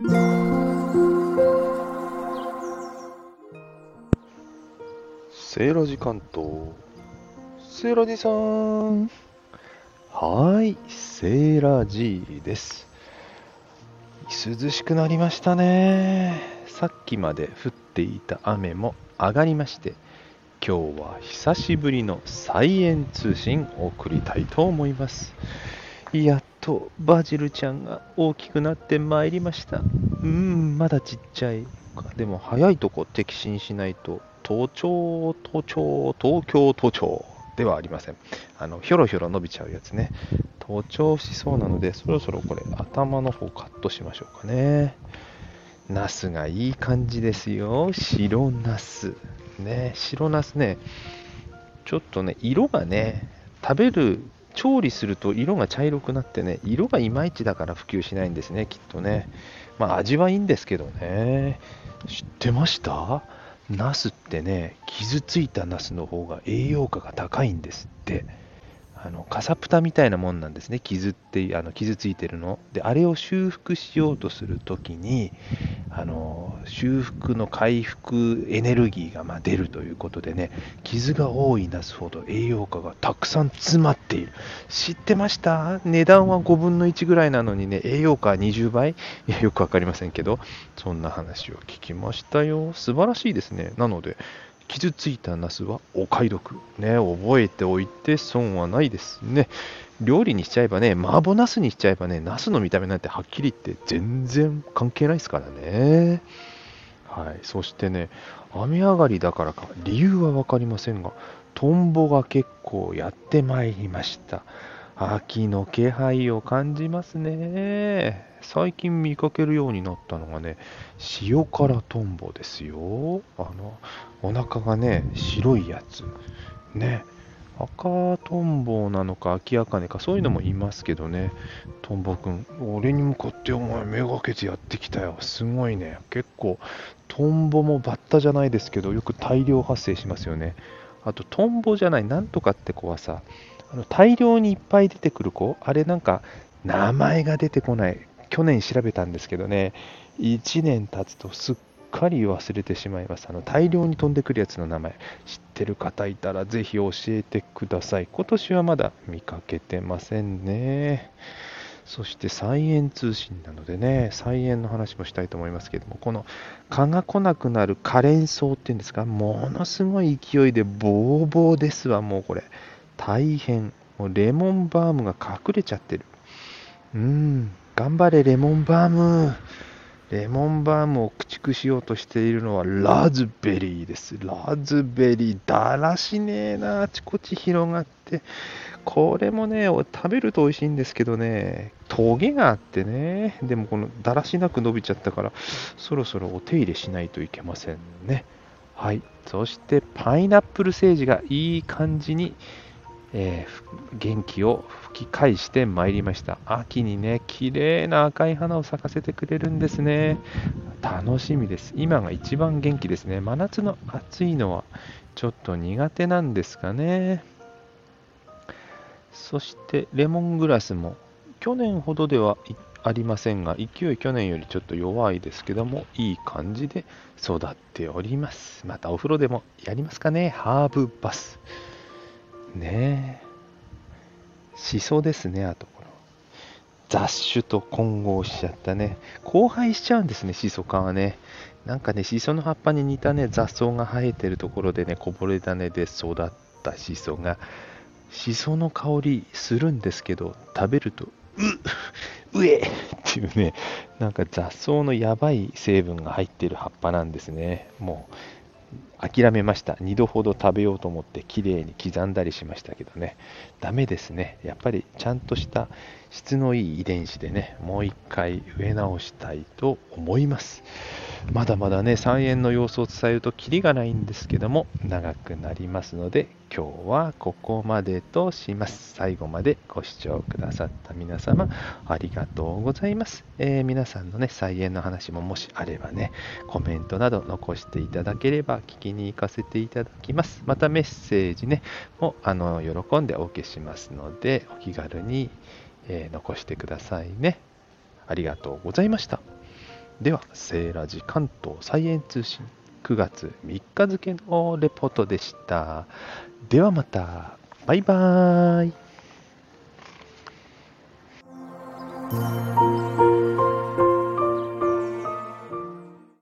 セーラジ関東。セーラジさん。はい、セーラジです。涼しくなりましたね。さっきまで降っていた雨も上がりまして、今日は久しぶりの菜園通信を送りたいと思います。やっとバジルちゃんが大きくなってまいりました。うーん、まだちっちゃい。でも早いとこ摘心しないと、都庁、都庁、東京都庁ではありません。あの、ひょろひょろ伸びちゃうやつね。盗聴しそうなので、そろそろこれ頭の方カットしましょうかね。ナスがいい感じですよ。白ナス。ね、白ナスね、ちょっとね、色がね、食べる、調理すると色が茶色くなってね、色がいまいちだから普及しないんですね、きっとね。まあ味はいいんですけどね。知ってました？ナスってね、傷ついたナスの方が栄養価が高いんですって。あのカサプタみたいなもんなんですね、傷ってあの傷ついてるの。で、あれを修復しようとするときに、あの修復の回復エネルギーがま出るということでね、傷が多いナスほど栄養価がたくさん詰まっている。知ってました？値段は5分の1ぐらいなのにね、栄養価は20倍？いや、よくわかりませんけど、そんな話を聞きましたよ。素晴らしいですね。なので、傷ついたナスはお買い得。ね、覚えておいて損はないですね。料理にしちゃえばね、麻婆ナスにしちゃえばね、ナスの見た目なんてはっきり言って全然関係ないですからね。はい、そしてね、雨上がりだからか、理由は分かりませんが、トンボが結構やってまいりました。秋の気配を感じますね。最近見かけるようになったのがね、塩辛トンボですよ。あの、お腹がね、白いやつ。ね。赤トンボなのか、秋茜か、そういうのもいますけどね。トンボくん、俺に向かってお前めがけてやってきたよ。すごいね。結構、トンボもバッタじゃないですけど、よく大量発生しますよね。あと、トンボじゃない、なんとかって子はさ、あの大量にいっぱい出てくる子、あれなんか、名前が出てこない。去年調べたんですけどね、1年経つとすっかり忘れてしまいます。あの大量に飛んでくるやつの名前、知ってる方いたらぜひ教えてください。今年はまだ見かけてませんね。そして菜園通信なのでね、菜園の話もしたいと思いますけども、この蚊が来なくなる可憐草っていうんですか、ものすごい勢いでボーボーですわ、もうこれ。大変。もうレモンバームが隠れちゃってる。うん、頑張れレモンバーム。レモンバームを駆逐しようとしているのはラズベリーです。ラズベリー、だらしねえな、あちこち広がって。これもね、食べると美味しいんですけどね、トゲがあってね、でもこのだらしなく伸びちゃったから、そろそろお手入れしないといけませんね。はい。そしてパイナップルセージがいい感じに、えー元気を吹き返してまいりました。秋にね、綺麗な赤い花を咲かせてくれるんですね。楽しみです。今が一番元気ですね。真夏の暑いのはちょっと苦手なんですかね。そしてレモングラスも去年ほどではありませんが、勢い去年よりちょっと弱いですけども、いい感じで育っております。またお風呂でもやりますかね、ハーブバス。ねえ。しそですね、あとこの。雑種と混合しちゃったね。交配しちゃうんですね、シソ科はね。なんかね、シソの葉っぱに似たね、雑草が生えてるところでね、こぼれ種で育ったシソが、シソの香りするんですけど、食べると、う、うえっていうね、なんか雑草のやばい成分が入ってる葉っぱなんですね。もう、諦めました。2度ほど食べようと思って綺麗に刻んだりしましたけどね。ダメですね。やっぱりちゃんとした質のいい遺伝子でね、もう一回植え直したいと思います。まだまだね、菜園の様子を伝えるとキリがないんですけども、長くなりますので、今日はここまでとします。最後までご視聴くださった皆様、ありがとうございます。えー皆さんのね、菜園の話ももしあればね、コメントなど残していただければ聞きに行かせていただきます。またメッセージね、もあの喜んでお受けしますので、お気軽に、えー残してくださいね。ありがとうございました。では、セーラジ関東サイエン通信9月3日付のレポートでした。ではまた、バイバーイ。